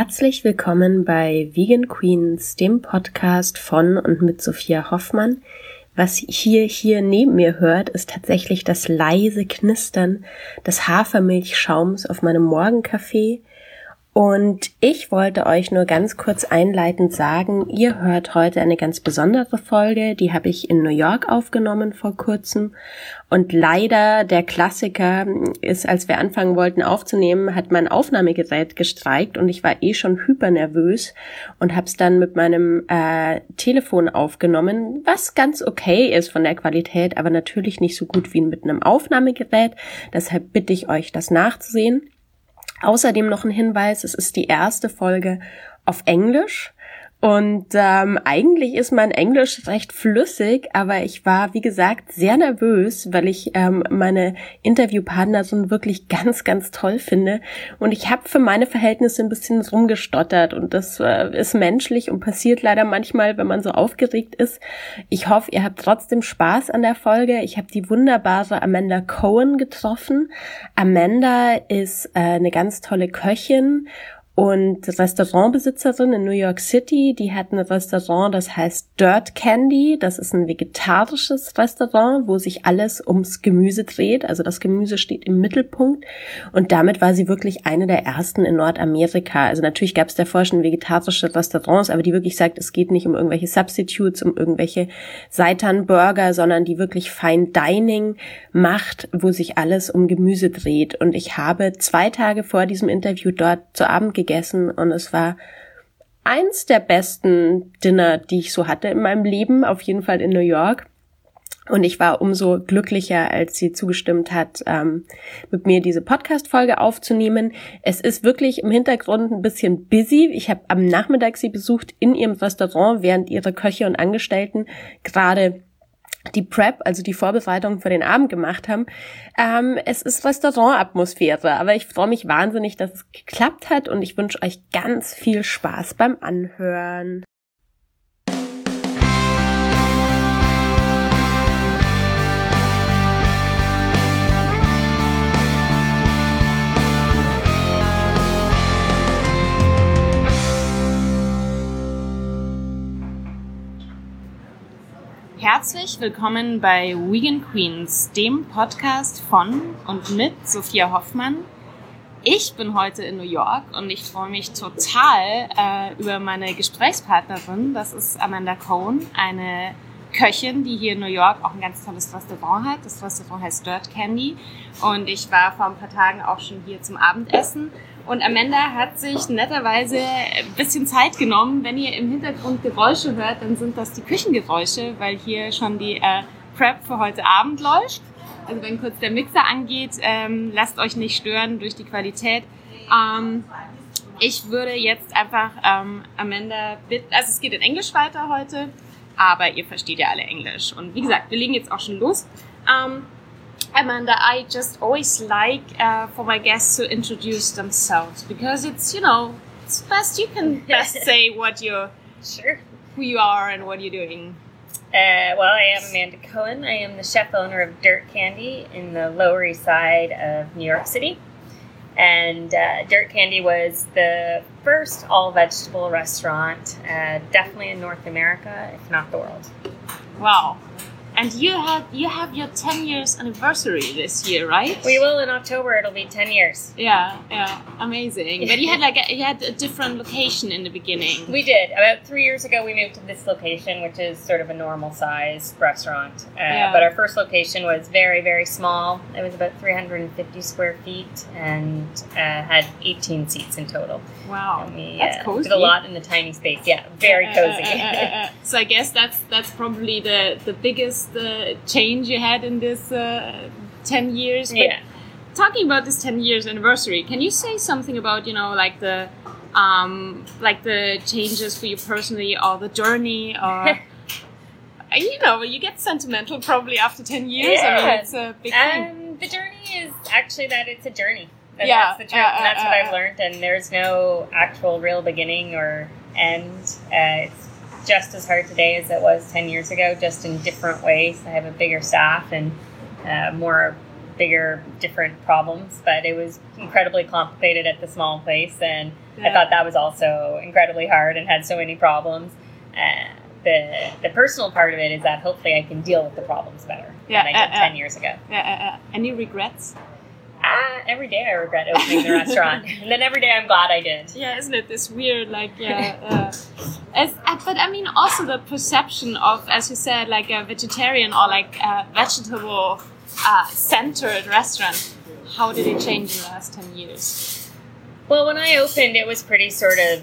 Herzlich willkommen bei Vegan Queens, dem Podcast von und mit Sophia Hoffmann. Was hier hier neben mir hört, ist tatsächlich das leise Knistern des Hafermilchschaums auf meinem Morgenkaffee und ich wollte euch nur ganz kurz einleitend sagen, ihr hört heute eine ganz besondere Folge, die habe ich in New York aufgenommen vor kurzem. Und leider der Klassiker ist, als wir anfangen wollten aufzunehmen, hat mein Aufnahmegerät gestreikt und ich war eh schon hypernervös und habe es dann mit meinem äh, Telefon aufgenommen, was ganz okay ist von der Qualität, aber natürlich nicht so gut wie mit einem Aufnahmegerät. Deshalb bitte ich euch, das nachzusehen. Außerdem noch ein Hinweis, es ist die erste Folge auf Englisch. Und ähm, eigentlich ist mein Englisch recht flüssig, aber ich war, wie gesagt, sehr nervös, weil ich ähm, meine Interviewpartnerin wirklich ganz, ganz toll finde. Und ich habe für meine Verhältnisse ein bisschen rumgestottert und das äh, ist menschlich und passiert leider manchmal, wenn man so aufgeregt ist. Ich hoffe, ihr habt trotzdem Spaß an der Folge. Ich habe die wunderbare Amanda Cohen getroffen. Amanda ist äh, eine ganz tolle Köchin und Restaurantbesitzerin in New York City, die hat ein Restaurant, das heißt Dirt Candy. Das ist ein vegetarisches Restaurant, wo sich alles ums Gemüse dreht. Also das Gemüse steht im Mittelpunkt. Und damit war sie wirklich eine der ersten in Nordamerika. Also natürlich gab es davor schon vegetarische Restaurants, aber die wirklich sagt, es geht nicht um irgendwelche Substitutes, um irgendwelche Seitan-Burger, sondern die wirklich Fine Dining macht, wo sich alles um Gemüse dreht. Und ich habe zwei Tage vor diesem Interview dort zu Abend gegessen gegessen und es war eins der besten Dinner, die ich so hatte in meinem Leben, auf jeden Fall in New York. Und ich war umso glücklicher, als sie zugestimmt hat, ähm, mit mir diese Podcast-Folge aufzunehmen. Es ist wirklich im Hintergrund ein bisschen busy. Ich habe am Nachmittag sie besucht in ihrem Restaurant, während ihre Köche und Angestellten gerade die Prep, also die Vorbereitung für den Abend gemacht haben. Ähm, es ist Restaurantatmosphäre, aber ich freue mich wahnsinnig, dass es geklappt hat und ich wünsche euch ganz viel Spaß beim Anhören. Herzlich willkommen bei Vegan Queens, dem Podcast von und mit Sophia Hoffmann. Ich bin heute in New York und ich freue mich total äh, über meine Gesprächspartnerin. Das ist Amanda Cohn, eine Köchin, die hier in New York auch ein ganz tolles Restaurant hat. Das Restaurant heißt Dirt Candy. Und ich war vor ein paar Tagen auch schon hier zum Abendessen und Amanda hat sich netterweise ein bisschen Zeit genommen. Wenn ihr im Hintergrund Geräusche hört, dann sind das die Küchengeräusche, weil hier schon die äh, Prep für heute Abend läuft. Also wenn kurz der Mixer angeht, ähm, lasst euch nicht stören durch die Qualität. Ähm, ich würde jetzt einfach ähm, Amanda bitten, also es geht in Englisch weiter heute, aber ihr versteht ja alle Englisch. Und wie gesagt, wir legen jetzt auch schon los. Ähm, Amanda, I just always like uh, for my guests to introduce themselves because it's you know it's best you can best say what you're sure who you are and what you're doing. Uh, well, I am Amanda Cohen. I am the chef owner of Dirt Candy in the Lower East Side of New York City. And uh, Dirt Candy was the first all vegetable restaurant, uh, definitely in North America, if not the world. Wow, and you had you have your 10 years anniversary this year, right? We will in October. It'll be 10 years. Yeah, yeah, amazing. But you had like a, you had a different location in the beginning. We did. About three years ago, we moved to this location, which is sort of a normal size restaurant. Uh, yeah. But our first location was very very small. It was about 350 square feet and uh, had 18 seats in total. Wow, we, that's uh, cozy. Did a lot in the tiny space. Yeah, very Uh, cozy. uh, uh, uh, so I guess that's that's probably the the biggest uh, change you had in this uh, 10 years. But yeah. talking about this 10 years anniversary, can you say something about you know like the um, like the changes for you personally or the journey or you know you get sentimental probably after 10 years. I mean Yeah. it's a big thing. Um, the journey is actually that it's a journey. And Yeah, that's the truth. uh, and that's uh, what uh, I've learned. And there's no actual real beginning or end. Uh, it's just as hard today as it was 10 years ago, just in different ways. I have a bigger staff and uh, more bigger, different problems, but it was incredibly complicated at the small place, and I thought that was also incredibly hard and had so many problems. Uh, the the personal part of it is that hopefully I can deal with the problems better Yeah, than I did uh, uh. ten years ago. Yeah, uh, uh, any regrets? Ah, every day I regret opening the restaurant, and then every day I'm glad I did. Yeah, isn't it this weird, like, yeah. Uh, as, uh, but I mean, also the perception of, as you said, like a vegetarian or like a vegetable uh, centered restaurant. How did it change in the last 10 years? Well, when I opened, it was pretty sort of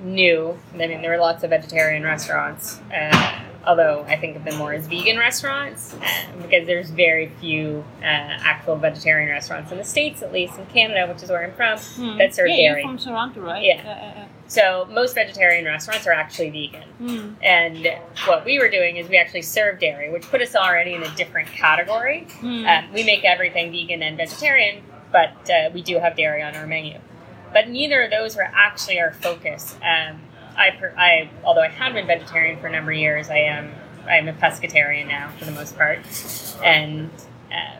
new. I mean, there were lots of vegetarian restaurants, uh, although I think of them more as vegan restaurants uh, because there's very few uh, actual vegetarian restaurants in the States, at least in Canada, which is where I'm from, Hmm. that serve yeah, dairy. you're from Toronto, right? Yeah. So most vegetarian restaurants are actually vegan. Uh, uh, uh. Hmm. And what we were doing is we actually serve dairy, which put us already in a different category. Hmm. Um, we make everything vegan and vegetarian, but uh, we do have dairy on our menu. But neither of those were actually our focus. Um, I, per- I, although I had been vegetarian for a number of years, I am I'm a pescatarian now for the most part, and uh,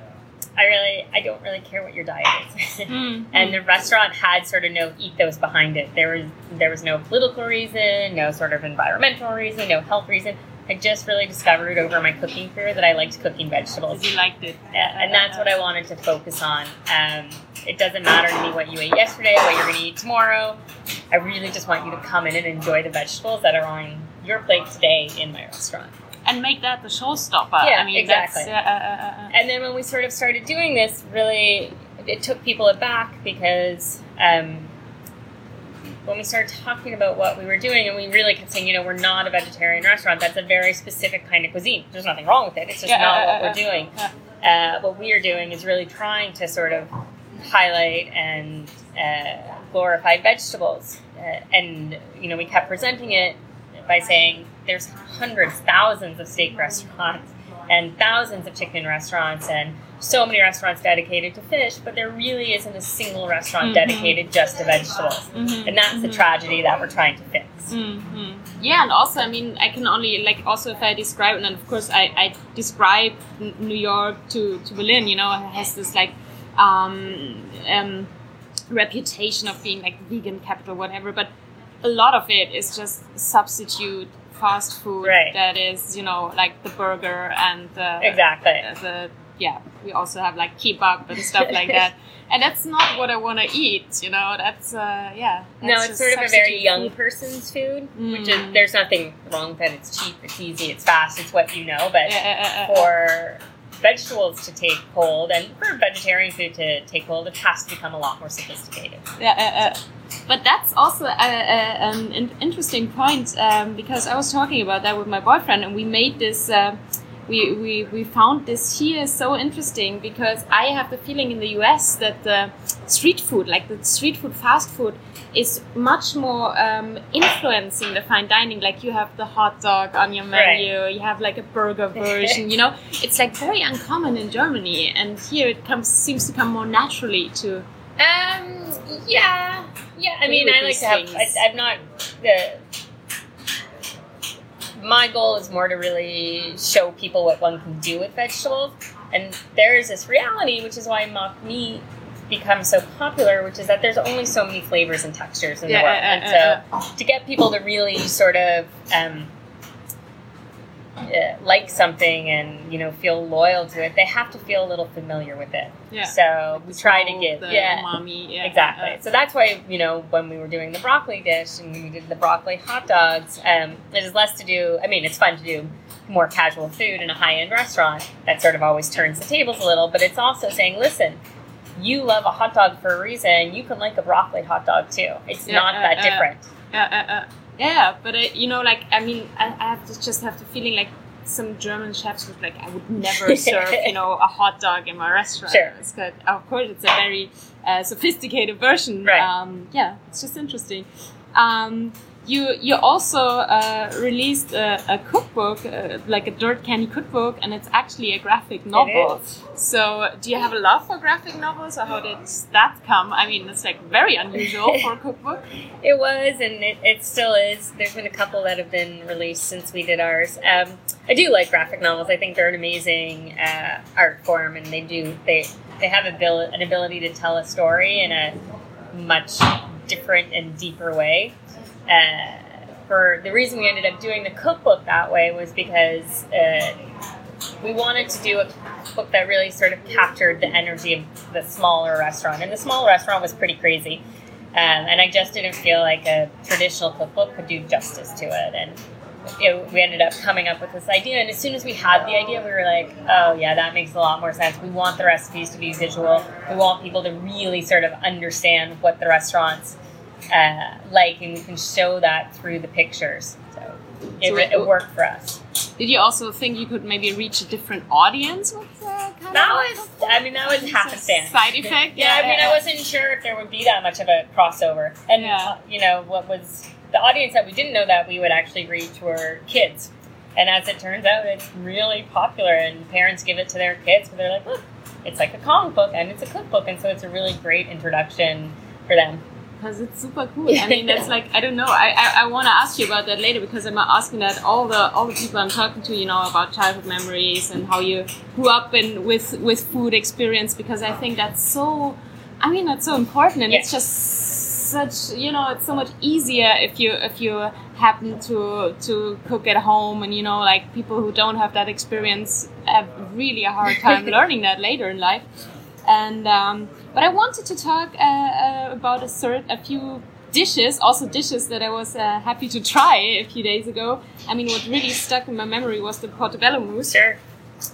I really I don't really care what your diet is. Hmm. and the restaurant had sort of no ethos behind it. There was there was no political reason, no sort of environmental reason, no health reason. I just really discovered over my cooking career that I liked cooking vegetables. You liked it. Yeah, and that's what I wanted to focus on. Um, it doesn't matter to me what you ate yesterday, what you're going to eat tomorrow. I really just want you to come in and enjoy the vegetables that are on your plate today in my restaurant. And make that the showstopper. Yeah, I mean, exactly. That's, uh, uh, uh, uh. And then when we sort of started doing this, really, it took people aback because um, when we started talking about what we were doing, and we really kept saying, you know, we're not a vegetarian restaurant. That's a very specific kind of cuisine. There's nothing wrong with it. It's just Yeah, not uh, what uh, we're uh, doing. Uh, what we are doing is really trying to sort of highlight and uh, glorify vegetables. Uh, and you know, we kept presenting it by saying there's hundreds, thousands of steak restaurants and thousands of chicken restaurants and so many restaurants dedicated to fish, but there really isn't a single restaurant Mhm. dedicated just to vegetables. Mhm, And that's the mhm. tragedy that we're trying to fix. hmm Yeah, and also, I mean, I can only like also if I describe, and then of course I, I describe New York to, to Berlin. You know, it has this like um, um, reputation of being like vegan capital, whatever. But a lot of it is just substitute fast food Right. that is, you know, like the burger and the Exactly. uh, the yeah. We also have like kebab and stuff like that. And that's not what I want to eat, you know. That's uh, yeah. No, it's sort of a very young food. person's food, which Mm. is there's nothing wrong that. It's cheap, it's easy, it's fast, it's what you know. But yeah. for vegetables to take hold and for vegetarian food to take hold, it has to become a lot more sophisticated. Yeah, uh, uh, but that's also a, a, an interesting point um, because I was talking about that with my boyfriend, and we made this. Uh, we, we, we found this here so interesting because I have the feeling in the US that the street food, like the street food, fast food, is much more um, influencing the fine dining. Like you have the hot dog on your menu, you have like a burger version. you know, it's like very uncommon in Germany, and here it comes seems to come more naturally to. Um. Yeah. Yeah. I mean, I like to have. I. I'm not the. My goal is more to really show people what one can do with vegetables, and there is this reality, which is why mock meat becomes so popular, which is that there's only so many flavors and textures in Yeah, the world, uh, uh, and uh, so to get people to really sort of um, uh, like something and you know feel loyal to it, they have to feel a little familiar with it. Yeah. So we try to give, the yeah, umami, yeah, exactly. uh, so that's why you know when we were doing the broccoli dish and we did the broccoli hot dogs, um, it is less to do. I mean, it's fun to do more casual food in a high end restaurant. That sort of always turns the tables a little, but it's also saying, listen. You love a hot dog for a reason. You can like a broccoli hot dog too. It's Yeah, not uh, that uh, different. yeah, uh, uh, yeah, but uh, you know, like I mean, I, I have to just have the feeling like some German chefs would like I would never serve you know a hot dog in my restaurant. Sure. It's good. Of course, it's a very uh, sophisticated version. Right. Um, yeah, it's just interesting. Um, you you also uh, released a, a cookbook, uh, like a Dirt Candy cookbook, and it's actually a graphic novel. So, do you have a love for graphic novels, or how did that come? I mean, it's like very unusual for a cookbook. It was, and it, it still is. There's been a couple that have been released since we did ours. Um, I do like graphic novels. I think they're an amazing uh, art form, and they do they they have abil- an ability to tell a story in a much different and deeper way. Uh, for the reason we ended up doing the cookbook that way was because uh, we wanted to do a book that really sort of captured the energy of the smaller restaurant, and the small restaurant was pretty crazy. Um, and I just didn't feel like a traditional cookbook could do justice to it. And know, we ended up coming up with this idea. And as soon as we had the idea, we were like, oh, yeah, that makes a lot more sense. We want the recipes to be visual. We want people to really sort of understand what the restaurant's uh, like, and we can show that through the pictures. So it, So it, it- worked for us. Did you also think you could maybe reach a different audience with the kind That was, I mean, that was happenstance. side effect? Yeah, I mean, I wasn't sure if there would be that much of a crossover. And, Yeah. uh, you know, what was the audience that we didn't know that we would actually reach were kids. And as it turns out, it's really popular, and parents give it to their kids, but they're like, look, it's like a comic book and it's a cookbook, and so it's a really great introduction for them. Because it's super cool. I mean, that's like I don't know. I, I, I want to ask you about that later because I'm asking that all the all the people I'm talking to, you know, about childhood memories and how you grew up in with with food experience because I think that's so. I mean, that's so important, and it's just such you know it's so much easier if you if you happen to to cook at home and you know like people who don't have that experience have really a hard time learning that later in life and um, but I wanted to talk uh, uh, about a a few dishes, also dishes that I was uh, happy to try a few days ago. I mean, what really stuck in my memory was the portobello mousse, Sure.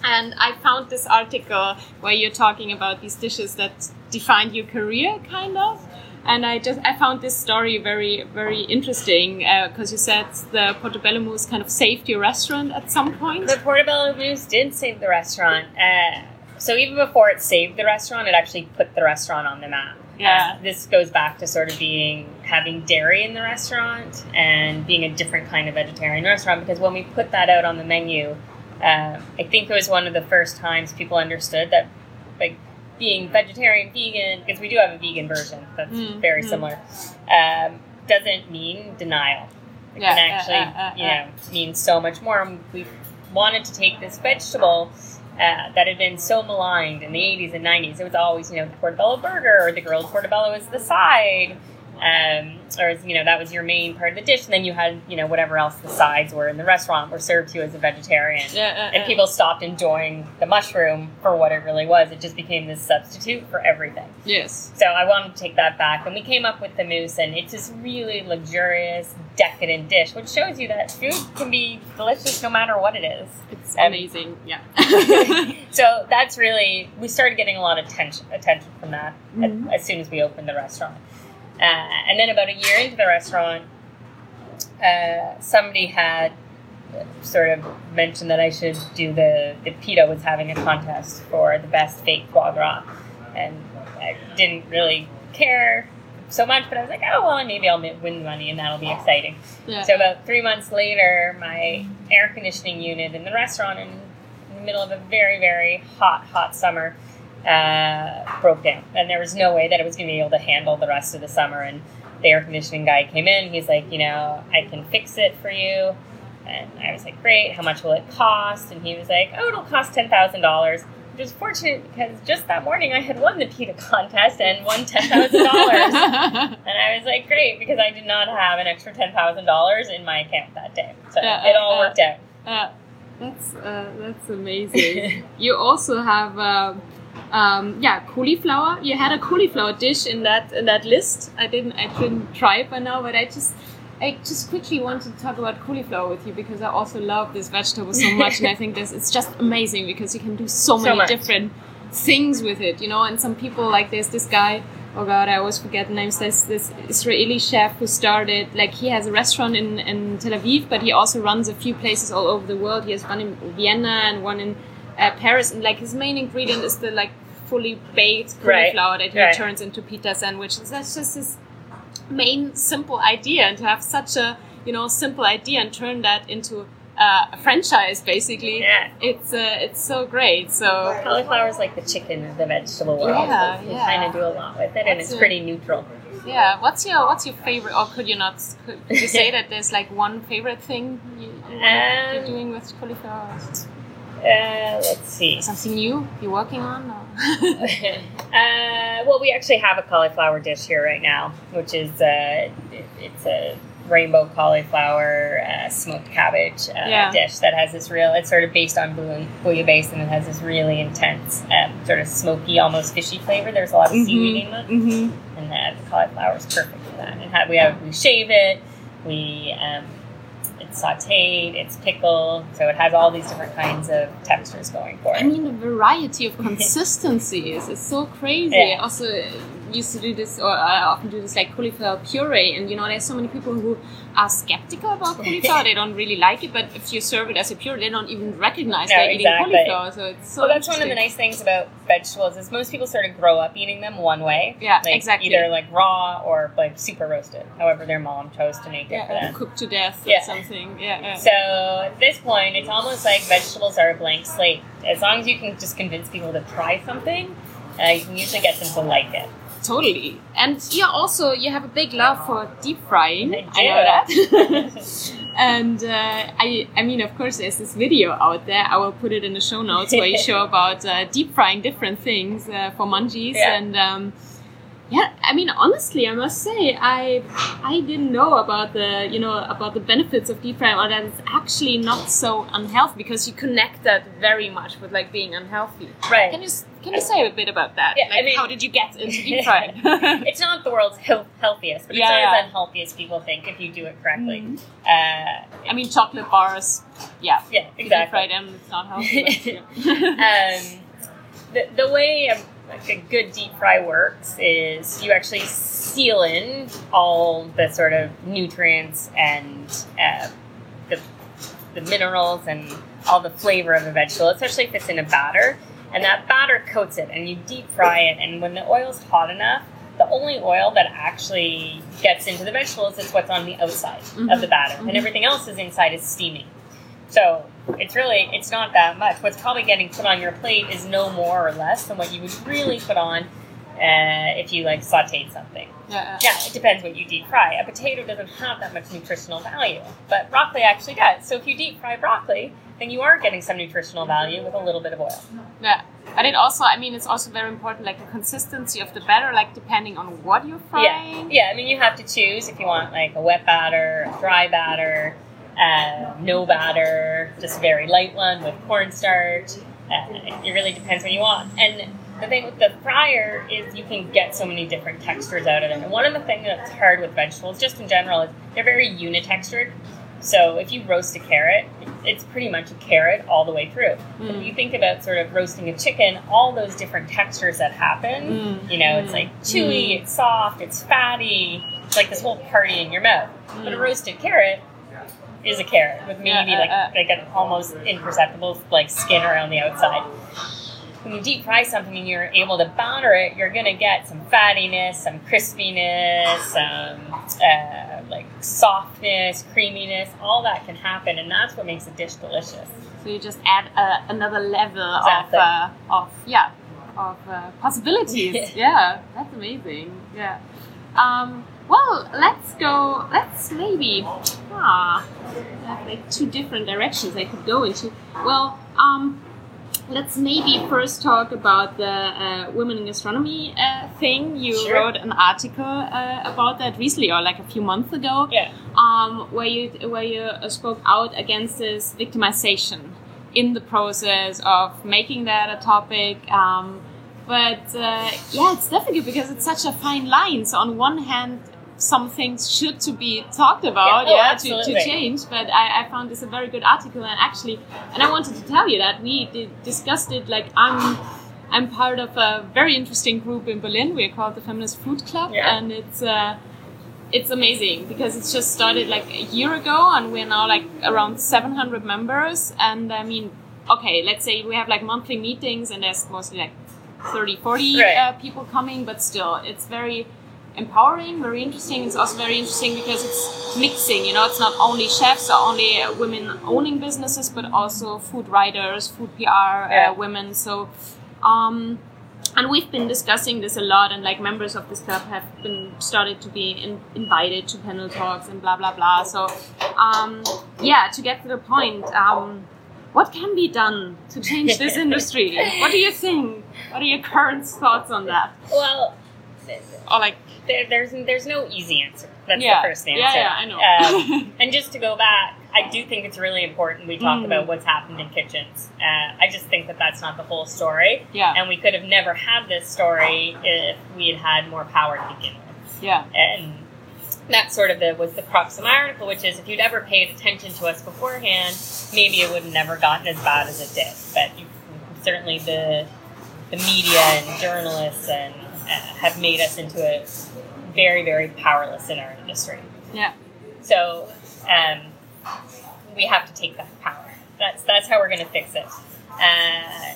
and I found this article where you're talking about these dishes that defined your career, kind of. And I just I found this story very very interesting because you said the portobello mousse kind of saved your restaurant at some point. The Portobello Mousse did save the restaurant. Uh, so even before it saved the restaurant, it actually put the restaurant on the map. Yeah. Uh, this goes back to sort of being having dairy in the restaurant and being a different kind of vegetarian restaurant. Because when we put that out on the menu, uh, I think it was one of the first times people understood that, like, being vegetarian, vegan, because we do have a vegan version that's Mm, very mm. similar, um, doesn't mean denial. It Yeah, can actually, uh, you know, mean so much more. We wanted to take this vegetable uh, that had been so maligned in the 80s and 90s. It was always, you know, the portobello burger or the grilled portobello is the side. Um, or, you know, that was your main part of the dish. And then you had, you know, whatever else the sides were in the restaurant were served to you as a vegetarian. Yeah, uh, And uh. people stopped enjoying the mushroom for what it really was. It just became this substitute for everything. Yes. So I wanted to take that back, and we came up with the mousse, and it's this really luxurious, decadent dish, which shows you that food can be delicious no matter what it is. It's Um, amazing. Yeah. so that's really we started getting a lot of attention attention from that Mhm. as, as soon as we opened the restaurant. Uh, and then about a year into the restaurant, uh, somebody had sort of mentioned that I should do the the PETA was having a contest for the best fake foie gras, and I didn't really care so much, but I was like, oh well, maybe I'll win money, and that'll be exciting. yeah. So about three months later, my air conditioning unit in the restaurant, in the middle of a very very hot hot summer, uh, broke down, and there was no way that it was going to be able to handle the rest of the summer. And the air conditioning guy came in. He's like, you know, I can fix it for you. And I was like, great. How much will it cost? And he was like, oh, it'll cost ten thousand dollars. Which is fortunate because just that morning I had won the PETA contest and won ten thousand dollars. And I was like, great, because I did not have an extra ten thousand dollars in my account that day. So Yeah, it all uh, worked out. Uh, that's uh, that's amazing. you also have um, um, yeah cauliflower. You had a cauliflower dish in that in that list. I didn't I didn't try it by now, but I just I just quickly wanted to talk about cauliflower with you because I also love this vegetable so much, and I think this it's just amazing because you can do so So many much. different things with it, you know. And some people like there's this guy. Oh God, I always forget the names. There's this Israeli chef who started like he has a restaurant in, in Tel Aviv, but he also runs a few places all over the world. He has one in Vienna and one in uh, Paris, and like his main ingredient is the like fully baked Right, cauliflower that he right. turns into pita sandwiches. That's just his main simple idea, and to have such a you know simple idea and turn that into uh, a franchise basically, Yeah. it's uh, it's so great. So Cauliflower is like the chicken of the vegetable world. Yeah, you yeah. kind of do a lot with it, and it's a- pretty neutral. Yeah. What's your What's your favorite? Or could you not? Could, could you say that there's like one favorite thing you, you wanna- you're Um, doing with cauliflower? Uh, let's see. Something new you're working on? Or? uh, well, we actually have a cauliflower dish here right now, which is uh, it- it's a rainbow cauliflower uh, smoked cabbage uh, Yeah. dish that has this real. It's sort of based on bouillabaisse, and it has this really intense, um, sort of smoky, almost fishy flavor. There's a lot of seaweed in it, Mm-hmm. and uh, the cauliflower is perfect for that. And we have we shave it, we um, it's sautéed, it's pickled, so it has all these different kinds of textures going for it. I mean, the variety of consistencies is so crazy. Yeah. Also used to do this, or I often do this like cauliflower puree, and you know, there's so many people who are skeptical about cauliflower. they don't really like it, but if you serve it as a puree, they don't even recognize No, they're eating exactly. cauliflower. So it's so. well, that's one of the nice things about vegetables is most people sort of grow up eating them one way. Yeah, like exactly. Either like raw or like super roasted, however their mom chose to make it for Yeah, them. cooked to death Yeah. or something. Yeah, yeah. So at this point, it's almost like vegetables are a blank slate. As long as you can just convince people to try something, uh, you can usually get them to like it. Totally. And yeah, also you have a big love for deep frying. I know that. and uh, I, I mean, of course, there's this video out there. I will put it in the show notes where you show about uh, deep frying different things uh, for munchies. Yeah. And um, yeah, I mean, honestly, I must say, I, I didn't know about the, you know, about the benefits of deep frying, or that it's actually not so unhealthy because you connect that very much with like being unhealthy. Right. Can you can you say a bit about that? Yeah, I mean- how did you get into deep frying? it's not the world's health- healthiest, but it's Yeah, not yeah. as unhealthy as people think if you do it correctly. Mhm. Uh, I mean, chocolate bars. Yeah, yeah, exactly. fry them, it's not healthy. Yeah. um, the, the way a, like a good deep fry works is you actually seal in all the sort of nutrients and uh, the, the minerals and all the flavor of a vegetable, especially if it's in a batter. And that batter coats it, and you deep fry it. And when the oil's hot enough, the only oil that actually gets into the vegetables is what's on the outside of the batter, Mhm. and everything else is inside is steaming. So it's really it's not that much. What's probably getting put on your plate is no more or less than what you would really put on uh, if you like sautéed something. yeah, Yeah, it depends what you deep fry. A potato doesn't have that much nutritional value, but broccoli actually does. So if you deep fry broccoli, then you are getting some nutritional value with a little bit of oil. yeah. But it also, I mean, it's also very important, like the consistency of the batter, like depending on what you're frying. Yeah, I mean, you have to choose if you want like a wet batter, a dry batter, uh, no batter, just a very light one with cornstarch. Uh, it really depends what you want. And the thing with the fryer is you can get so many different textures out of it. And one of the things that's hard with vegetables, just in general, is they're very unitextured. So if you roast a carrot, it's pretty much a carrot all the way through. If Mm. you think about sort of roasting a chicken, all those different textures that happen, Mm. you know, it's Mm. like chewy, it's soft, it's fatty, it's like this whole party in your mouth. But a Mm. roasted carrot is a carrot with maybe Yeah, uh, like uh. like an almost imperceptible like skin around the outside. When you deep fry something and you're able to batter it, you're gonna get some fattiness, some crispiness, some uh, like softness, creaminess. All that can happen, and that's what makes a dish delicious. So you just add uh, another level Exactly. of, uh, of yeah, of uh, possibilities. yeah, that's amazing. Yeah. Um, well, let's go. Let's maybe. Ah, like two different directions I could go into. Well, um, let's maybe first talk about the uh, women in gastronomy uh, thing. You Sure. wrote an article uh, about that recently, or like a few months ago Yeah. um, where you where you uh, spoke out against this victimization in the process of making that a topic. Um, but uh, yeah, it's difficult because it's such a fine line. So on one hand, some things should to be talked about, Yeah, oh, to, to change. But I, I found this a very good article, and actually, and I wanted to tell you that we did, discussed it. Like I'm. I'm part of a very interesting group in Berlin. We're called the Feminist Food Club, Yeah. and it's uh, it's amazing because it's just started like a year ago and we're now like around 700 members and i mean okay let's say we have like monthly meetings and there's mostly like 30 40 Right. uh, people coming but still it's very empowering very interesting. It's also very interesting because it's mixing you know it's not only chefs or only uh, women owning businesses but also food writers food pr Yeah. uh, women. So um and we've been discussing this a lot and like members of this club have been started to be in, invited to panel talks and blah blah blah. So um, yeah to get to the point um, what can be done to change this industry? What do you think? What are your current thoughts on that? Well, or like there, there's there's no easy answer. That's Yeah. the first answer. Yeah, yeah, I know. Um, and just to go back, I do think it's really important we talk Mm. about what's happened in kitchens. Uh, I just think that that's not the whole story, yeah and we could have never had this story if we had had more power to begin with. yeah And that sort of the, was the crux of my article, which is if you'd ever paid attention to us beforehand, maybe it would have never gotten as bad as it did. But you, certainly the the media and journalists and have made us into a very very powerless in our industry. yeah So um, we have to take that power. That's that's how we're going to fix it. Uh,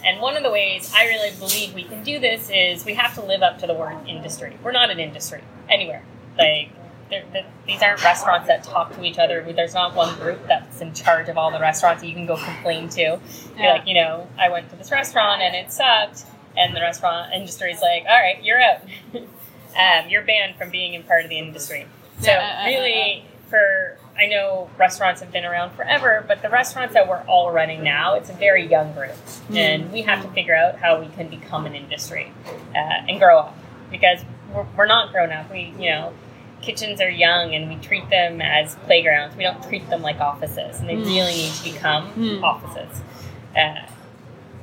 and one of the ways I really believe we can do this is we have to live up to the word industry. We're not an industry anywhere. Like they're, they these aren't restaurants that talk to each other. There's not one group that's in charge of all the restaurants that you can go complain to. You're Yeah. like, you know, I went to this restaurant and it sucked, and the restaurant industry is like, all right, you're out. um, you're banned from being in part of the industry. So Yeah, uh, uh, really, for I know restaurants have been around forever, but the restaurants that we're all running now, it's a very young group, Mm. and we have to figure out how we can become an industry uh, and grow up because we're, we're not grown up. We, you know, kitchens are young, and we treat them as playgrounds. We don't treat them like offices, and they Mm. really need to become Mm. offices. Uh,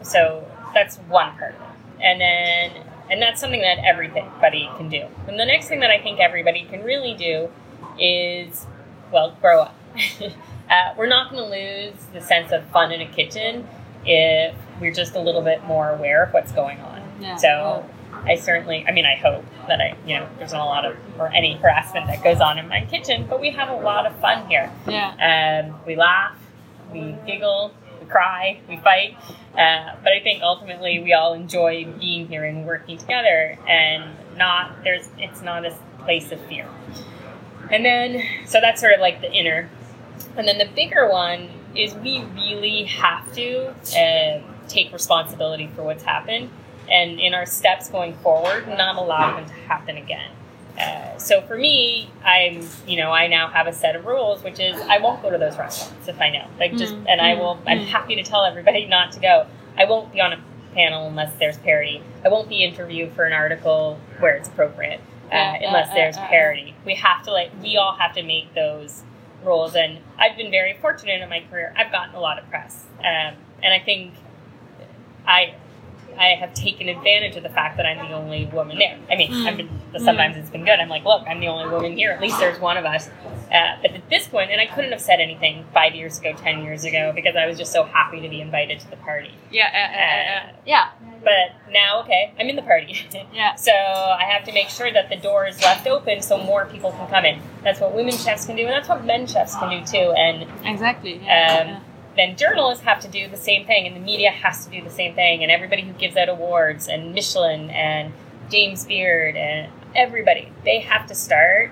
so that's one part of it, and then and that's something that everybody can do. And the next thing that I think everybody can really do is, well, grow up. uh, we're not going to lose the sense of fun in a kitchen if we're just a little bit more aware of what's going on. Yeah. So I certainly, I mean, I hope that I, you know, there's not a lot of, or any harassment that goes on in my kitchen, but we have a lot of fun here. yeah Um, we laugh, we giggle, cry, we fight. Uh, but I think ultimately we all enjoy being here and working together, and not there's it's not a place of fear. And then so that's sort of like the inner, and then the bigger one is we really have to uh, take responsibility for what's happened, and in our steps going forward, not allow them to happen again. Uh, so for me, I'm, you know, I now have a set of rules, which is I won't go to those restaurants if I know, like just, Mm, and I mm, will. I'm mm. happy to tell everybody not to go. I won't be on a panel unless there's parity. I won't be interviewed for an article where it's appropriate uh, Yeah, unless uh, uh, there's uh, uh. parity. We have to like, we all have to make those rules, and I've been very fortunate in my career. I've gotten a lot of press, um, and I think I I have taken advantage of the fact that I'm the only woman there. I mean, Mm. I've been, sometimes it's been good. I'm like, look, I'm the only woman here. At least there's one of us. Uh, but at this point, and I couldn't have said anything five years ago, ten years ago, because I was just so happy to be invited to the party. yeah uh, uh, uh, yeah But now, okay, I'm in the party. yeah So I have to make sure that the door is left open so more people can come in. That's what women chefs can do, and that's what men chefs can do too. And exactly yeah, um, yeah. then journalists have to do the same thing, and the media has to do the same thing, and everybody who gives out awards, and Michelin, and James Beard, and everybody, they have to start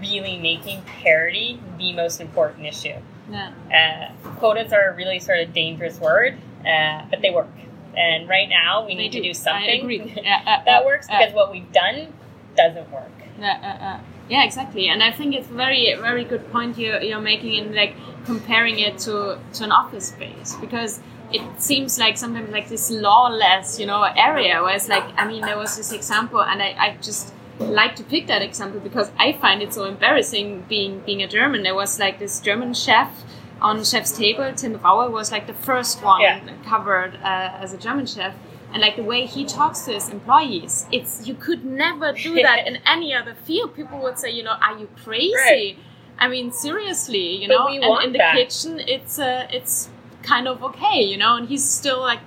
really making parity the most important issue. yeah. Uh, quotas are a really sort of dangerous word, uh, but they work. And right now, we They need to do. do something I agree. Yeah, uh, that uh, works uh, because what we've done doesn't work. Yeah, uh, uh, yeah, exactly. And I think it's very, very good point you're, you're making in like comparing it to, to an office space because it seems like sometimes like this lawless, you know, area where it's like, I mean, there was this example and I, I just like to pick that example because I find it so embarrassing being, being a German. There was like this German chef on Chef's Table, Tim Raue was like the first one Yeah. covered uh, as a German chef. And like the way he talks to his employees, it's you could never do that in any other field. People would say, you know, are you crazy? Right. I mean, seriously, you But know. and in the that. kitchen, it's uh, it's kind of okay, you know. And he's still like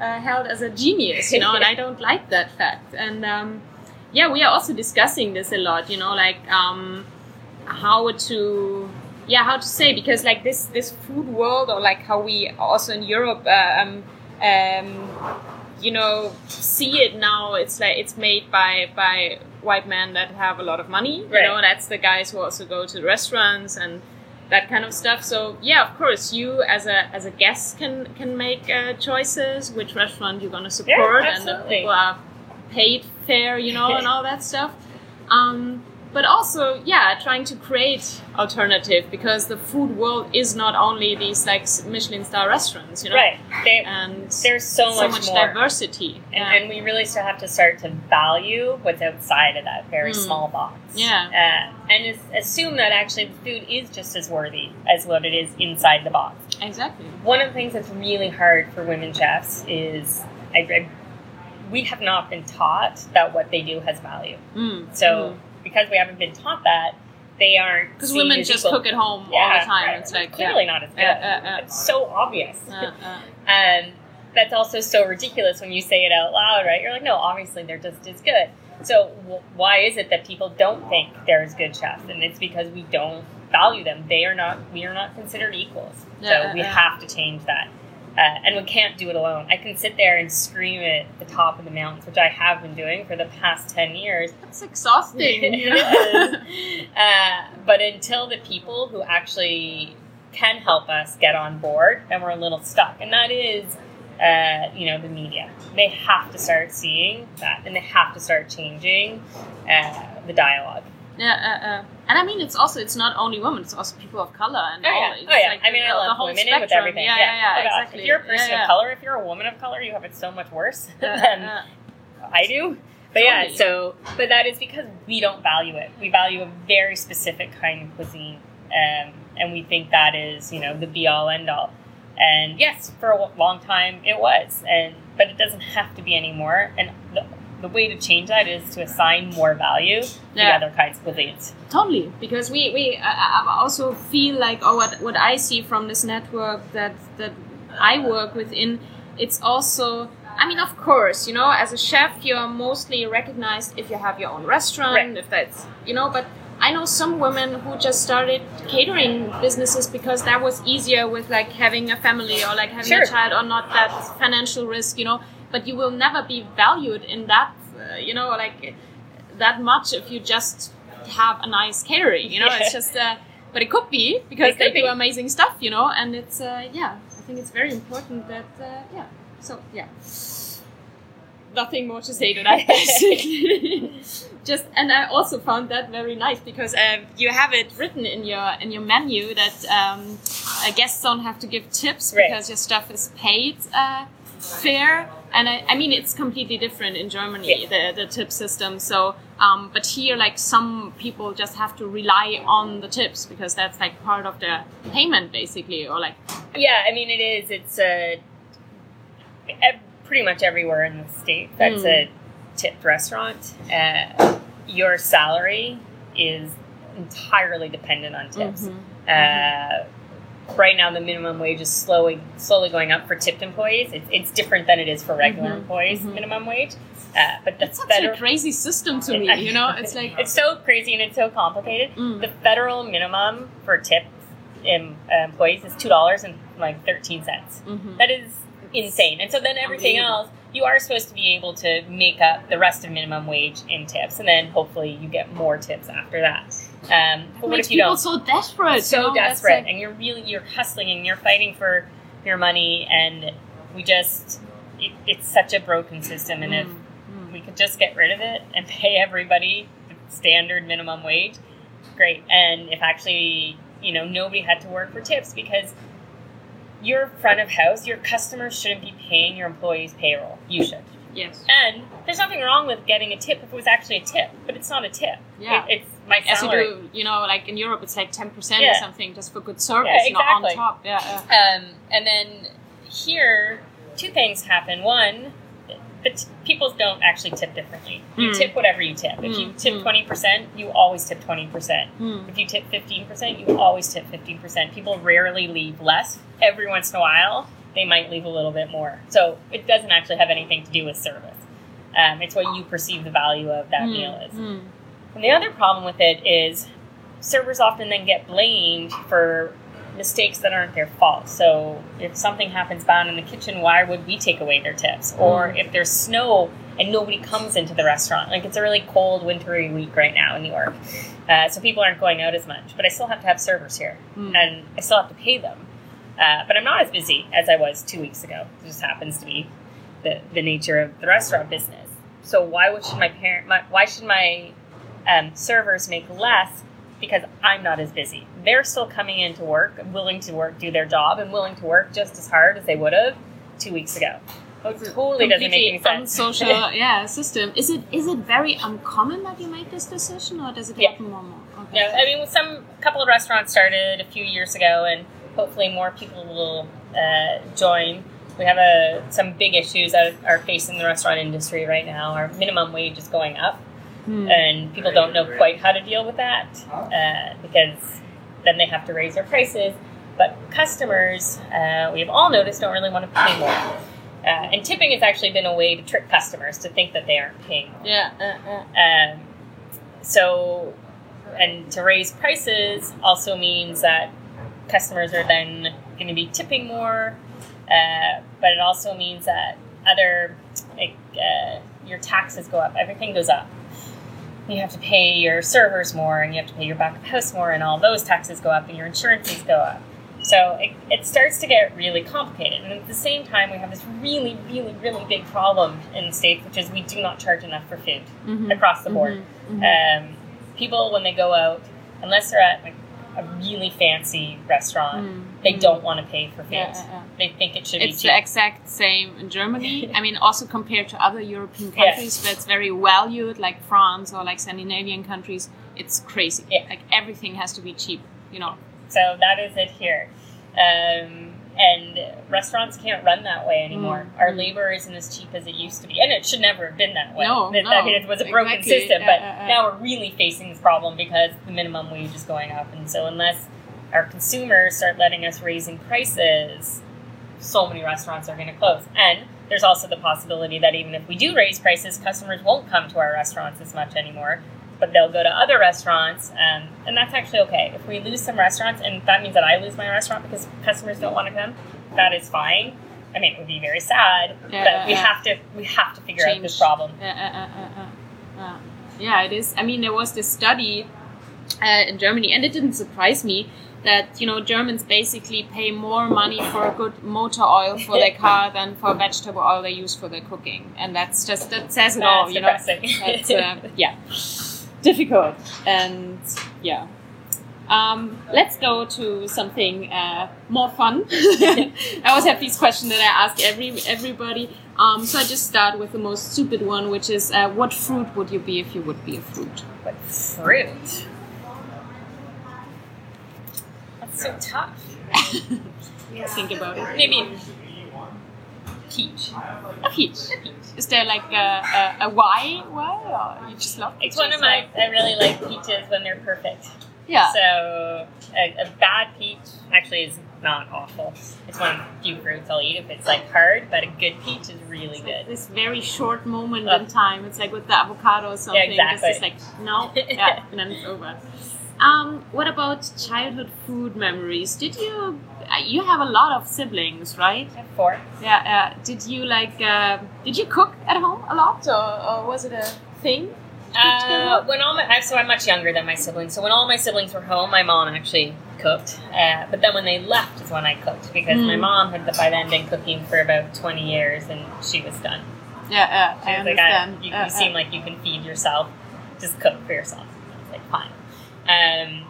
uh, held as a genius, you know. and I don't like that fact. And um, yeah, we are also discussing this a lot, you know, like um, how to yeah how to say because like this this food world or like how we also in Europe uh, um, um, you know see it now it's like it's made by by white men that have a lot of money you Right. know that's the guys who also go to restaurants and that kind of stuff so yeah of course you as a as a guest can can make uh, choices which restaurant you're going to support and absolutely. people are paid fair, you know, and all that stuff. Um, but also, yeah, trying to create alternative because the food world is not only these like Michelin star restaurants, you know, Right. They, and there's so, so much, much more. diversity. And, yeah. and we really still have to start to value what's outside of that very Mm. small box. Yeah. Uh, and is, assume that actually the food is just as worthy as what it is inside the box. exactly. One of the things that's really hard for women chefs is I, I, we have not been taught that what they do has value. Mm. So because we haven't been taught that, they aren't because women just equal. cook at home all the time. right. It's like clearly not as good. Yeah, uh, uh. It's so obvious. Uh, uh, And that's also so ridiculous when you say it out loud, right? You're like, no, obviously they're just as good. So w- why is it that people don't think they're as good chefs? And it's because we don't value them. They are not. We are not considered equals. Yeah, so we yeah. have to change that. Uh, and we can't do it alone. I can sit there and scream at the top of the mountains, which I have been doing for the past ten years, That's exhausting. it you is. Uh, but until the people who actually can help us get on board, then we're a little stuck. And that is, uh, you know, the media. They have to start seeing that, and they have to start changing uh, the dialogue. Yeah, uh, uh. and I mean, it's also it's not only women; it's also people of color and Oh all. yeah, It's oh yeah. like I mean, I the, the love whole women spectrum. with everything. Yeah, yeah, yeah, Oh, exactly. If you're a person yeah, yeah. of color, if you're a woman of color, you have it so much worse Uh, than uh, I do. But yeah, so but that is because we don't value it. We value a very specific kind of cuisine, um, and we think that is you know the be all end all. And yes, for a long time it was, and but it doesn't have to be anymore. And the, the way to change that is to assign more value to Yeah. other kinds of cuisines. Totally, because we we I also feel like oh what what I see from this network that that I work within, it's also. I mean, of course, you know, as a chef, you're mostly recognized if you have your own restaurant, Right. if that's, you know, but I know some women who just started catering businesses because that was easier with like having a family or like having Sure. a child or not that financial risk, you know, but you will never be valued in that, uh, you know, like that much if you just have a nice catering. You know, it's just. Uh, but it could be because they could do be. amazing stuff. You know, and it's uh, yeah. I think it's very important that uh, yeah. So yeah. Nothing more to say to that, basically. Just and I also found that very nice because um, you have it written in your in your menu that um, uh, guests don't have to give tips Right. because your stuff is paid uh, fair. And I, I mean, it's completely different in Germany, the, the tip system. So, um, but here, like some people just have to rely on the tips because that's like part of their payment, basically, or like Yeah, I mean it is. It's a pretty much everywhere in the state that's a tipped restaurant. Uh, your salary is entirely dependent on tips. Mhm. Uh, right now, the minimum wage is slowly slowly going up for tipped employees. It's, it's different than it is for regular Mhm, employees mhm. minimum wage. Uh, but that's such federal a crazy system to me, you know? It's like, it's so crazy and it's so complicated. Mm. The federal minimum for tip em, uh, employees is two dollars and like thirteen cents. Mhm. That is insane. And so then everything else, you are supposed to be able to make up the rest of minimum wage in tips, and then hopefully you get more tips after that. Um, but what if you people don't? so desperate. you so know? Desperate, like- and you're really you're hustling and you're fighting for your money, and we just it, it's such a broken system. And if Mm, mm. we could just get rid of it and pay everybody the standard minimum wage, great. And if actually, you know, nobody had to work for tips because your front of house, your customers shouldn't be paying your employees' payroll. You should. Yes. And there's nothing wrong with getting a tip if it was actually a tip, but it's not a tip. Yeah. It- it's my As you do, you know, like in Europe, it's like 10% or something just for good service, Yeah, you know, on exactly. top. Yeah, yeah. Um, and then here, two things happen. One, the t- people don't actually tip differently. You Mm. tip whatever you tip. If you Mm, tip mm. twenty percent, you always tip twenty percent. Hmm. If you tip fifteen percent, you always tip fifteen percent. People rarely leave less. Every once in a while, they might leave a little bit more. So it doesn't actually have anything to do with service. Um, it's what you perceive the value of that Hmm, meal is. hmm. And the other problem with it is servers often then get blamed for mistakes that aren't their fault. So if something happens bad in the kitchen, why would we take away their tips? Or Mm. if there's snow and nobody comes into the restaurant, like it's a really cold, wintry week right now in New York, uh, so people aren't going out as much. But I still have to have servers here, Hmm. and I still have to pay them. Uh, but I'm not as busy as I was two weeks ago. It just happens to be the, the nature of the restaurant business. So why should my parent? My, why should my um, servers make less? Because I'm not as busy. They're still coming into work, willing to work, do their job, and willing to work just as hard as they would have two weeks ago. Oh, it totally doesn't make any sense. Social, yeah, system. Is it is it very uncommon that you make this decision, or does it Yeah. happen more and more? Okay. Yeah, I mean, some couple of restaurants started a few years ago, and hopefully more people will uh, join. We have a, some big issues that are facing the restaurant industry right now. Our minimum wage is going up, Hmm. and people don't know quite how to deal with that uh, because then they have to raise their prices. But customers, uh, we have all noticed, don't really want to pay more. Uh, and tipping has actually been a way to trick customers to think that they aren't paying more. Yeah. Uh, uh. Um, so, and to raise prices also means that customers are then going to be tipping more, uh, but it also means that other, like, uh, your taxes go up, everything goes up. You have to pay your servers more, and you have to pay your back of house more, and all those taxes go up, and your insurance fees go up. So it, it starts to get really complicated. And at the same time, we have this really, really, really big problem in the States, which is we do not charge enough for food Mhm. across the board. Mhm. Mhm. Um, people, when they go out, unless they're at like a really fancy restaurant, Mm, they mm. don't want to pay for food. Yeah, yeah, yeah. They think it should It's be the exact same in Germany. I mean, also compared to other European countries where it's very valued, like France or like Scandinavian countries, it's crazy. Yeah. Like everything has to be cheap, you know. So that is it here. Um, and restaurants can't run that way anymore. Mm, Our labor isn't as cheap as it used to be, and it should never have been that way. No, It- no, I mean, it was a broken exactly. system, but yeah, yeah. now we're really facing this problem because the minimum wage is going up, and so unless our consumers start letting us raising prices, so many restaurants are going to close. And there's also the possibility that even if we do raise prices, customers won't come to our restaurants as much anymore, but they'll go to other restaurants, um, and that's actually okay. If we lose some restaurants, and that means that I lose my restaurant because customers don't want to come, that is fine. I mean, it would be very sad, Yeah, but yeah, we yeah. have to we have to figure out this problem. Uh, uh, uh, uh, uh, uh. Yeah, it is. I mean, there was this study uh, in Germany, and it didn't surprise me that you know Germans basically pay more money for a good motor oil for their car than for vegetable oil they use for their cooking, and that's just that says it all. That's You know. That's, uh, yeah, difficult, and yeah. Um, let's go to something uh, more fun. I always have these questions that I ask every everybody. Um, so I just start with the most stupid one, which is, uh, what fruit would you be if you would be a fruit? But fruit. That's so tough. Think about it. Maybe peach. A peach. Is there like a, a, a why? Why? Or you just love It's one of my. I really like peaches when they're perfect. Yeah. So a, a bad peach actually is not awful. It's one of the few fruits I'll eat if it's like hard, but a good peach is really good. This very short moment Uh, in time. It's like with the avocado or something. Yeah, exactly. It's just like, no, yeah, and then it's over. Um, what about childhood food memories? Did you, uh, you have a lot of siblings, right? I have four. Yeah, uh, did you like, uh, did you cook at home a lot or, or was it a thing? Uh, when all my so I'm much younger than my siblings. So when all my siblings were home, my mom actually cooked. Uh, but then when they left is when I cooked because my Mm. mom had by then been cooking for about 20 years and she was done. Yeah, yeah, I was like, I, understand. you, Uh, you seem like you can feed yourself. Just cook for yourself. I was like, fine. Um,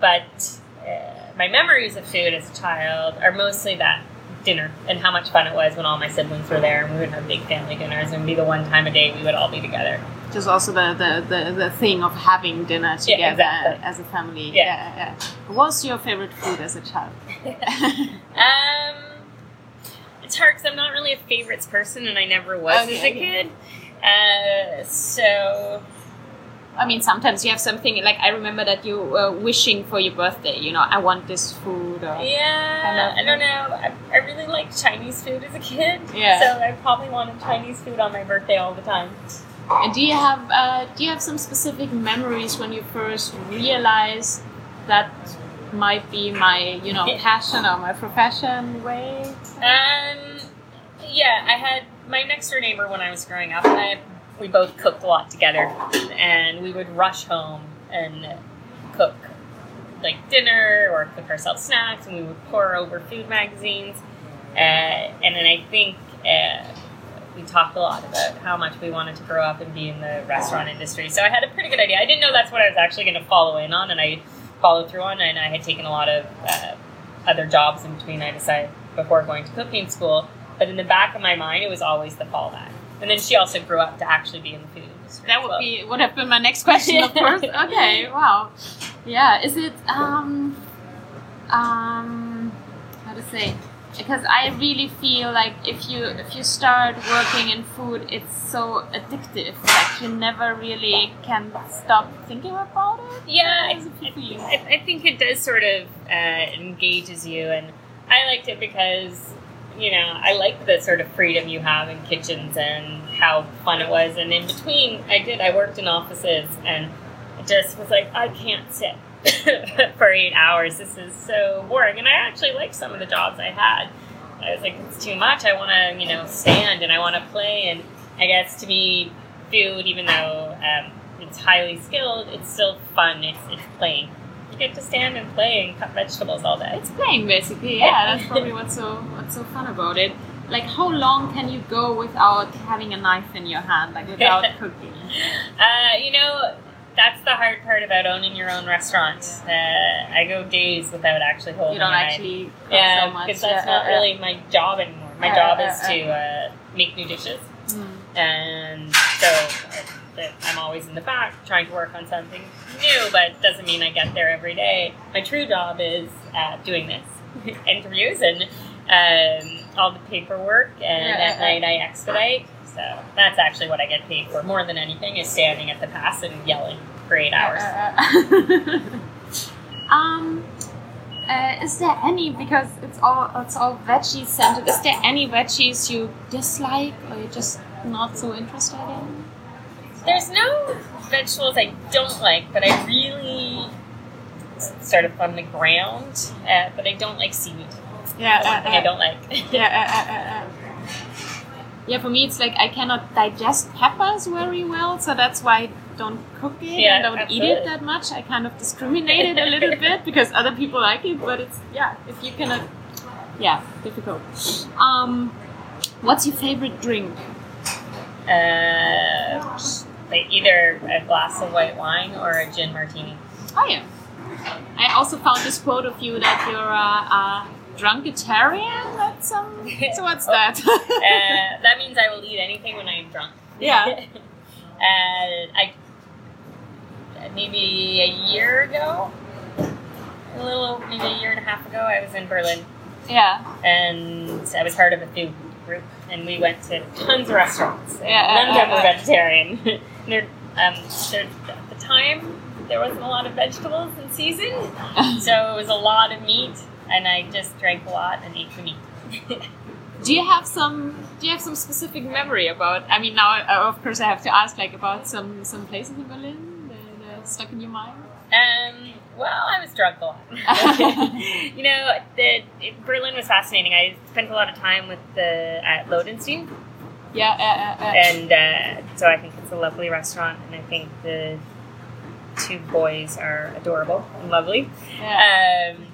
but uh, my memories of food as a child are mostly that dinner and how much fun it was when all my siblings were there and we would have big family dinners and be the one time a day we would all be together. Just also the, the, the, the thing of having dinner together exactly. as a family. Yeah. yeah, yeah. What was your favorite food as a child? Um, it's hard because I'm not really a favorites person, and I never was as a kid. Uh, so I mean, sometimes you have something like I remember that you were wishing for your birthday. You know, I want this food. Or, yeah, I don't know. I, I really liked Chinese food as a kid. Yeah. So I probably wanted Chinese food on my birthday all the time. And do you have uh, do you have some specific memories when you first realized that might be my you know passion or my profession way? Um, yeah, I had my next door neighbor when I was growing up. I, we both cooked a lot together, and we would rush home and cook like dinner or cook ourselves snacks, and we would pour over food magazines. Uh, and then I think uh, we talked a lot about how much we wanted to grow up and be in the restaurant industry. So I had a pretty good idea. I didn't know that's what I was actually going to follow in on, and I followed through on. And I had taken a lot of uh, other jobs in between. I decided before going to cooking school, but in the back of my mind, it was always the fallback. And then she also grew up to actually be in the food industry. That would well. be would have been my next question, of course. okay, wow. Yeah, is it um um how to say? Because I really feel like if you if you start working in food, it's so addictive. Like you never really can stop thinking about it. Yeah, How does it I, feel for you? I, I think it does sort of uh, engages you, and I liked it because you know I like the sort of freedom you have in kitchens and how fun it was. And in between, I did I worked in offices, and it just was like I can't sit for eight hours. This is so boring. And I actually liked some of the jobs I had. I was like, it's too much. I want to, you know, stand and I want to play. And I guess to me, food, even though um, it's highly skilled, it's still fun. It's, it's playing. You get to stand and play and cut vegetables all day. It's playing basically. Yeah, that's probably what's so what's so fun about it. Like, how long can you go without having a knife in your hand, like without cooking? Uh, you know, that's the hard part about owning your own restaurant. Uh, I go days without actually holding You don't actually cook Yeah, so much. because that's Yeah, not yeah, really my job anymore. My job is to uh, make new dishes. Mm. and so uh, I'm always in the back trying to work on something new, but it doesn't mean I get there every day. My true job is uh, doing this interviews and um, all the paperwork, and Yeah, at night I expedite. So that's actually what I get paid for more than anything is standing at the pass and yelling for eight hours. um, uh, is there any because it's all it's all veggie scented? Is there any veggies you dislike or you're just not so interested in? There's no vegetables I don't like, but I really sort of on the ground, uh, but I don't like seaweed. Yeah, That's one thing I don't like. yeah, uh, uh, uh, uh. yeah. For me, it's like I cannot digest peppers very well, so that's why I don't cook it. Yeah, I don't eat it that much. I kind of discriminate it a little bit because other people like it, but it's yeah. If you cannot, yeah, difficult. Um, what's your favorite drink? Uh, like either a glass of white wine or a gin martini. Oh yeah. I also found this quote of you that you're a, a drunkitarian. That's um. So what's that? Uh, that means I will eat anything when I'm drunk. Yeah. and I maybe a year ago, a little maybe a year and a half ago, I was in Berlin yeah. and I was part of a food group, and we went to tons of restaurants. Yeah, none of them uh, were uh. vegetarian. And they're, um, they're, at the time, there wasn't a lot of vegetables in season, so it was a lot of meat, and I just drank a lot and ate the meat. Do you have some? Do you have some specific memory about? I mean, now uh, of course I have to ask like about some some places in Berlin that, that stuck in your mind. Um, well, I was drunk a lot. you know, the, Berlin was fascinating. I spent a lot of time with the at Lode & Stijn, Yeah, uh, uh, uh, and uh, so I think it's a lovely restaurant, and I think the two boys are adorable and lovely. yeah. Um,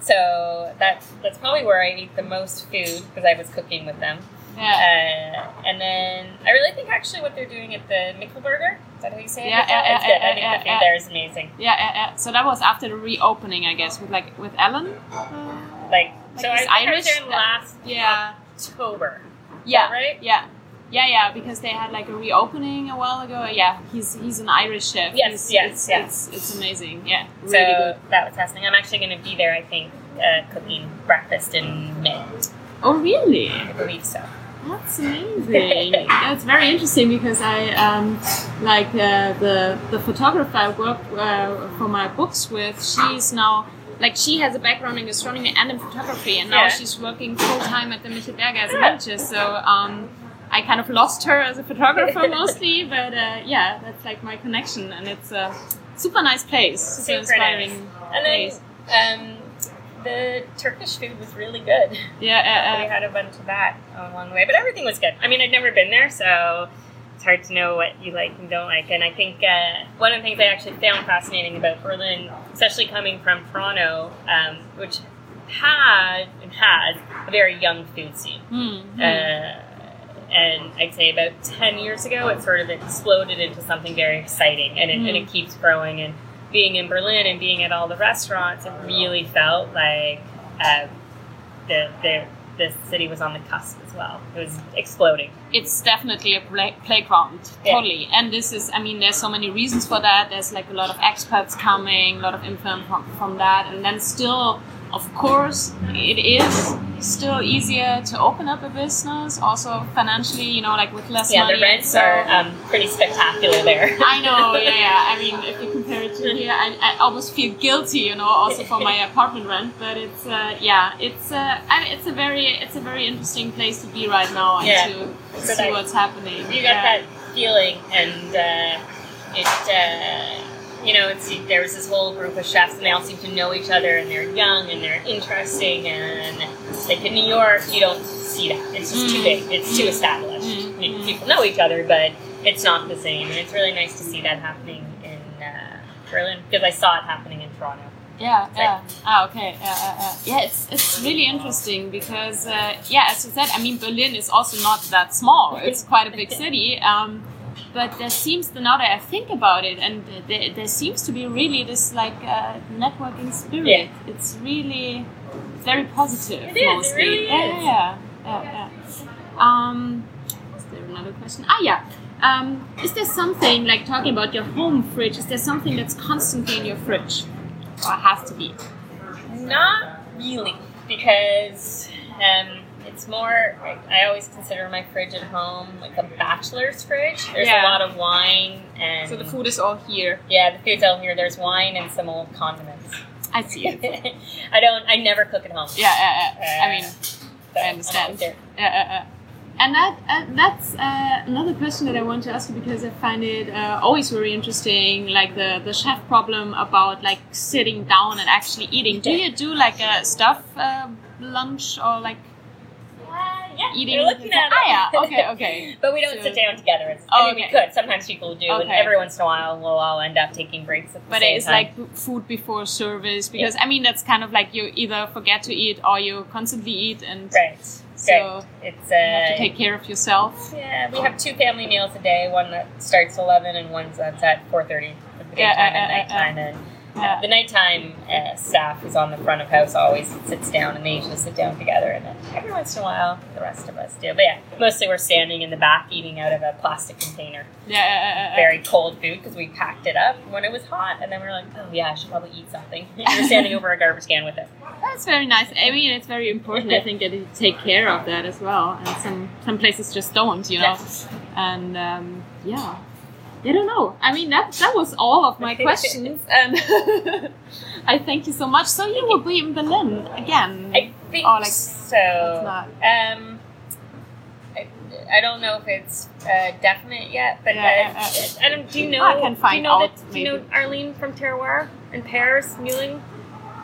so that's that's probably where I eat the most food because I was cooking with them. yeah. Uh, and then I really think actually what they're doing at the Michelberger, is that how you say it? Yeah, yeah, yeah. I yeah, think yeah, the food yeah. there is amazing. Yeah, yeah, yeah. So that was after the reopening, I guess, with like with Alan. Uh, Like, Like so I I was there last yeah, October. yeah, right? Yeah, yeah, yeah. Because they had like a reopening a while ago. Yeah, he's he's an Irish chef. Yes, He's- yes, it's, yeah. It's, it's amazing. Yeah, So good. that was fascinating. I'm actually going to be there, I think, uh, cooking breakfast in May. Oh, really? I believe so. That's amazing. That's very interesting because I um, like uh, the the photographer I work uh, for my books with. She's now like she has a background in gastronomy and in photography, and now Yeah. she's working full time at the Michelberger as a manager. So um, I kind of lost her as a photographer mostly, but uh, yeah, that's like my connection, and it's a super nice place. Super Super nice. inspiring And then um, the Turkish food was really good. Yeah, we uh, uh, had a bunch of that along the way, but everything was good. I mean, I'd never been there, so it's hard to know what you like and don't like. And I think uh, one of the things I actually found fascinating about Berlin, especially coming from Toronto, um, which had and has a very young food scene. hmm, hmm. Uh, and I'd say about 10 years ago, it sort of exploded into something very exciting, and it, and it keeps growing. And being in Berlin and being at all the restaurants, it really felt like uh, the, the, the city was on the cusp as well. It was exploding. it's definitely a play- playground Yeah. totally and this is i mean there's so many reasons for that there's like a lot of expats coming a lot of influence from, from that and then still of course it is still easier to open up a business also financially you know like with less Yeah, money the rents so- are um, pretty spectacular there. I know, yeah, yeah. I mean, if you compare it to here, I, I almost feel guilty, you know, also for my apartment rent. But it's, uh, yeah, it's, uh, I mean, it's a very, it's a very interesting place to be right now and Yeah. to see what's happening. you got yeah. that feeling, and uh, it, uh, you know, it's there was this whole group of chefs, and they all seem to know each other, and they're young and they're interesting, and like in New York, you don't see that. It's just too Mm. big. It's too established. Mm, I mean. People know each other, but it's not the same, and it's really nice to see that happening in uh, Berlin because I saw it happening in Toronto. Yeah, It's yeah. Ah, okay. Yeah, yeah, yeah. yeah it's, it's really interesting because, uh, yeah, as you said, I mean, Berlin is also not that small. It's quite a big city. Um, but there seems, now that I think about it, and there, there seems to be really this like uh, networking spirit. Yeah. It's really very positive. It is, it mostly. really yeah, is. Yeah, yeah, yeah. yeah. Um, is there another question? Ah, yeah. Um, is there something like talking about your home fridge? Is there something that's constantly in your fridge, or has to be? Not really, because um, it's more. I, I always consider my fridge at home like a bachelor's fridge. There's Yeah. a lot of wine and So the food is all here. Yeah, the food's out here. There's wine and some old condiments. I see it. I don't. I never cook at home. Yeah, yeah, yeah. I mean, So I understand. yeah, yeah, yeah. And that uh, that's uh, another question that I want to ask you because I find it uh, always very interesting, like the the chef problem about like sitting down and actually eating. Do you do like a stuff uh, lunch or like Uh, yeah, eating? You're looking at ah, yeah. Okay, okay. But we don't So- sit down together. It's, Oh, I mean, we could. Sometimes people do, and every once in a while we'll all end up taking breaks at the But it's time. like food before service because I mean that's kind of like you either forget to eat or you constantly eat and right. so. It's uh, you have to take care of yourself. Yeah, we have two family meals a day. One that starts eleven, and one that's at four thirty Yeah, daytime uh, and uh, uh, nighttime. and uh, the nighttime uh, staff who's on the front of house always sits down, and they usually sit down together. And then every once in a while, the rest of us do. But yeah, mostly we're standing in the back eating out of a plastic container. Yeah, yeah, yeah. Very cold food because we packed it up when it was hot, and then we are like, oh yeah, I should probably eat something. we're standing over a garbage can with it. That's very nice. I mean, it's very important. I think that you take care of that as well. And some some places just don't, you know. Yes. And um, yeah, I don't know. I mean, that that was all of my questions, and I thank you so much. So you will be in Berlin again? I think Oh, like, so. it's not- Um, I, I don't know if it's uh, definite yet, but Yeah, uh, uh, I don't. Do you know? I can do you find know out, that- do you know. Arlene from Terroir in Paris, Meurling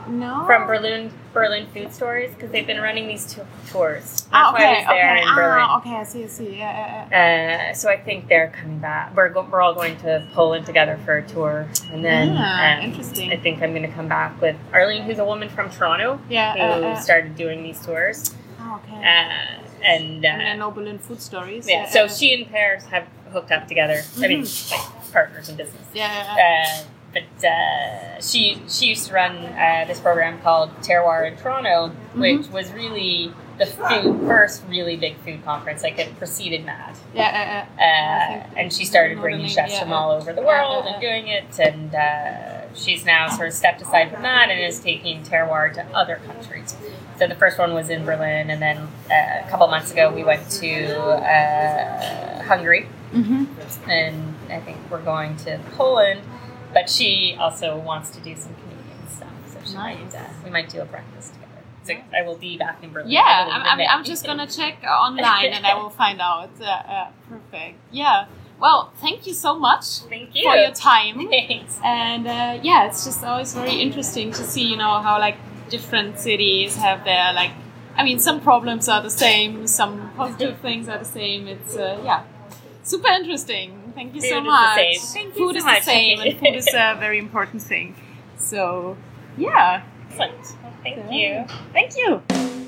no. from Berlin Berlin Food Stories because they've been running these two tours. That's Ah, why I okay, was there okay. in Berlin. Ah, okay. I see. I see. Yeah, yeah, yeah. Uh, so I think they're coming back. We're, go- we're all going to Poland together for a tour, and then Ah, um, interesting. I think I'm going to come back with Arlene, who's a woman from Toronto Yeah. who Uh, uh, started doing these tours. ah, okay. Uh, and uh, and Berlin food stories. yeah, so uh, she and Paris have hooked up together. I mean, like partners in business. Yeah. Uh, but uh, she she used to run uh, this program called Terroir in Toronto, which was really the food, first really big food conference. Like it preceded that. Yeah, yeah, yeah. Uh, and she started bringing chefs yeah, from all over the world and doing it. And uh, she's now sort of stepped aside from that and is taking terroir to other countries. So the first one was in Berlin, and then uh, a couple months ago we went to uh, Hungary, Mm-hmm. and I think we're going to Poland. But she also wants to do some Canadian stuff, so she might Nice. uh, we might do a breakfast together. So I will be back in Berlin. Yeah, I'm, I'm, I'm just gonna check online and I will find out. Uh, uh, perfect. Yeah. Well, thank you so much Thank you. for your time. Thanks. And uh, yeah, it's just always very interesting to see, you know, how like different cities have their like. I mean, some problems are the same, some positive things are the same. It's uh, yeah, super interesting. Thank you so Food the much. Thank you food so is much. the same, and food is a very important thing. So yeah, Excellent. Thank So- you. thank you.